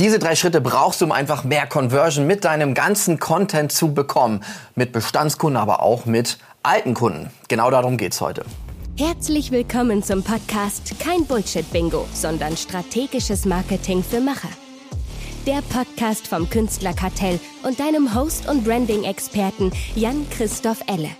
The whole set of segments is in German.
Diese drei Schritte brauchst du, um einfach mehr Conversion mit deinem ganzen Content zu bekommen. Mit Bestandskunden, aber auch mit alten Kunden. Genau darum geht's heute. Herzlich willkommen zum Podcast Kein Bullshit-Bingo, sondern strategisches Marketing für Macher. Der Podcast vom Künstlerkartell und deinem Host und Branding-Experten Jan-Christoph Elle.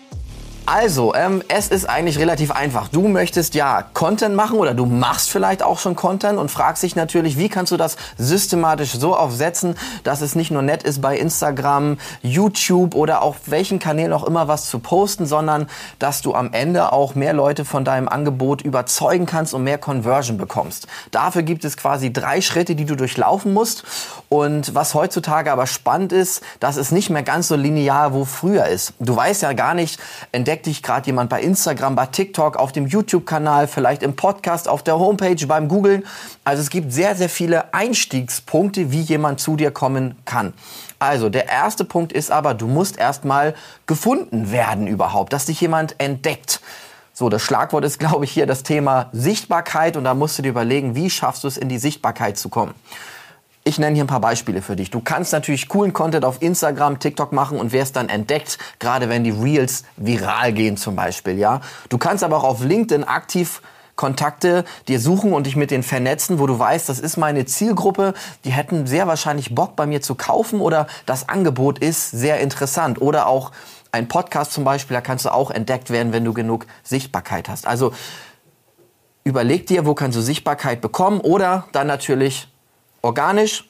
Also, ähm, es ist eigentlich relativ einfach. Du möchtest ja Content machen oder du machst vielleicht auch schon Content und fragst dich natürlich, wie kannst du das systematisch so aufsetzen, dass es nicht nur nett ist, bei Instagram, YouTube oder auf welchen Kanälen auch immer was zu posten, sondern dass du am Ende auch mehr Leute von deinem Angebot überzeugen kannst und mehr Conversion bekommst. Dafür gibt es quasi drei Schritte, die du durchlaufen musst. Und was heutzutage aber spannend ist, dass es nicht mehr ganz so linear wo früher ist. Du weißt ja gar nicht, entdeckst entdeckt dich gerade jemand bei Instagram, bei TikTok, auf dem YouTube-Kanal, vielleicht im Podcast, auf der Homepage, beim Googlen. Also es gibt sehr, sehr viele Einstiegspunkte, wie jemand zu dir kommen kann. Also der erste Punkt ist aber, du musst erstmal gefunden werden überhaupt, dass dich jemand entdeckt. So, das Schlagwort ist, glaube ich, hier das Thema Sichtbarkeit und da musst du dir überlegen, wie schaffst du es, in die Sichtbarkeit zu kommen. Ich nenne hier ein paar Beispiele für dich. Du kannst natürlich coolen Content auf Instagram, TikTok machen und wirst dann entdeckt, gerade wenn die Reels viral gehen zum Beispiel, ja. Du kannst aber auch auf LinkedIn aktiv Kontakte dir suchen und dich mit denen vernetzen, wo du weißt, das ist meine Zielgruppe, die hätten sehr wahrscheinlich Bock bei mir zu kaufen oder das Angebot ist sehr interessant oder auch ein Podcast zum Beispiel, da kannst du auch entdeckt werden, wenn du genug Sichtbarkeit hast. Also überleg dir, wo kannst du Sichtbarkeit bekommen oder dann natürlich organisch,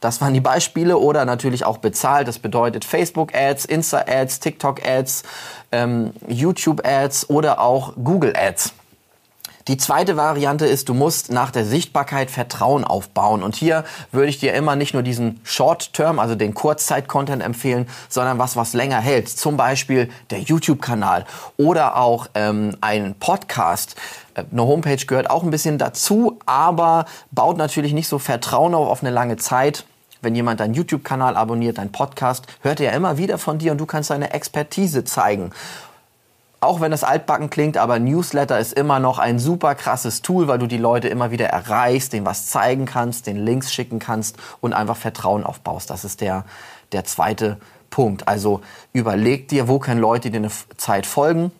das waren die Beispiele, oder natürlich auch bezahlt. Das bedeutet Facebook-Ads, Insta-Ads, TikTok-Ads, ähm, YouTube-Ads oder auch Google-Ads. Die zweite Variante ist, du musst nach der Sichtbarkeit Vertrauen aufbauen. Und hier würde ich dir immer nicht nur diesen Short-Term, also den Kurzzeit-Content empfehlen, sondern was, was länger hält. Zum Beispiel der YouTube-Kanal oder auch ähm, ein Podcast. Äh, eine Homepage gehört auch ein bisschen dazu, aber baut natürlich nicht so Vertrauen auf, auf eine lange Zeit wenn jemand deinen YouTube-Kanal abonniert, deinen Podcast, hört er ja immer wieder von dir und du kannst deine Expertise zeigen auch wenn es altbacken klingt, aber Newsletter ist immer noch ein super krasses Tool, weil du die Leute immer wieder erreichst, denen was zeigen kannst, den Links schicken kannst und einfach Vertrauen aufbaust. Das ist der, der zweite Punkt. Also überleg dir, wo können Leute dir eine Zeit folgen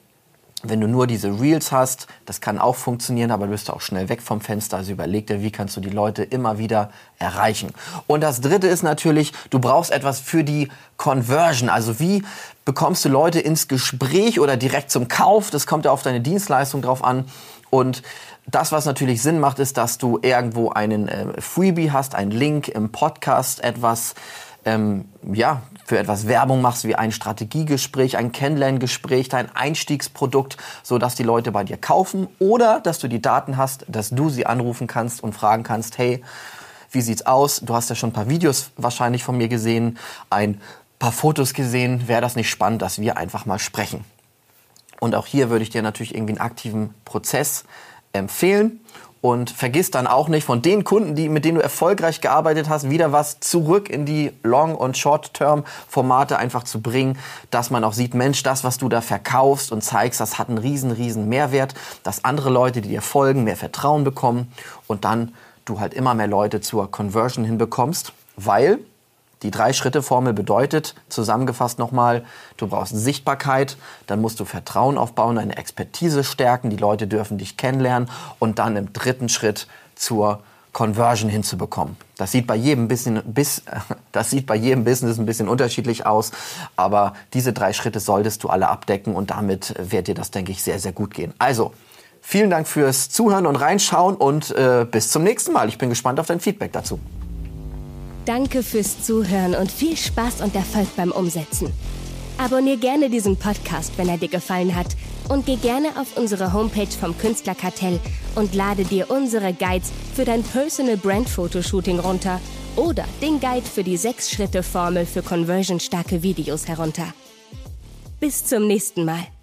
wenn du nur diese Reels hast, das kann auch funktionieren, aber du bist auch schnell weg vom Fenster. Also überleg dir, wie kannst du die Leute immer wieder erreichen. Und das dritte ist natürlich, du brauchst etwas für die Conversion. Also wie bekommst du Leute ins Gespräch oder direkt zum Kauf? Das kommt ja auf deine Dienstleistung drauf an. Und das, was natürlich Sinn macht, ist, dass du irgendwo einen äh, Freebie hast, einen Link im Podcast, etwas, ähm, ja, für etwas Werbung machst, wie ein Strategiegespräch, ein Kennenlerngespräch, dein Einstiegsprodukt, so dass die Leute bei dir kaufen oder dass du die Daten hast, dass du sie anrufen kannst und fragen kannst, hey, wie sieht's aus? Du hast ja schon ein paar Videos wahrscheinlich von mir gesehen, ein paar Fotos gesehen. Wäre das nicht spannend, dass wir einfach mal sprechen? Und auch hier würde ich dir natürlich irgendwie einen aktiven Prozess empfehlen und vergiss dann auch nicht von den Kunden, die, mit denen du erfolgreich gearbeitet hast, wieder was zurück in die Long- und Short-Term-Formate einfach zu bringen, dass man auch sieht, Mensch, das, was du da verkaufst und zeigst, das hat einen riesen, riesen Mehrwert, dass andere Leute, die dir folgen, mehr Vertrauen bekommen und dann du halt immer mehr Leute zur Conversion hinbekommst, weil die Drei-Schritte-Formel bedeutet, zusammengefasst nochmal, du brauchst Sichtbarkeit, dann musst du Vertrauen aufbauen, deine Expertise stärken, die Leute dürfen dich kennenlernen und dann im dritten Schritt zur Conversion hinzubekommen. Das sieht bei jedem bisschen, bis, das sieht bei jedem Business ein bisschen unterschiedlich aus, aber diese drei Schritte solltest du alle abdecken und damit wird dir das, denke ich, sehr, sehr gut gehen. Also, vielen Dank fürs Zuhören und Reinschauen und äh, bis zum nächsten Mal. Ich bin gespannt auf dein Feedback dazu. Danke fürs Zuhören und viel Spaß und Erfolg beim Umsetzen. Abonnier gerne diesen Podcast, wenn er dir gefallen hat und geh gerne auf unsere Homepage vom Künstlerkartell und lade dir unsere Guides für dein Personal Brand Fotoshooting runter oder den Guide für die 6-Schritte-Formel für conversionstarke Videos herunter. Bis zum nächsten Mal.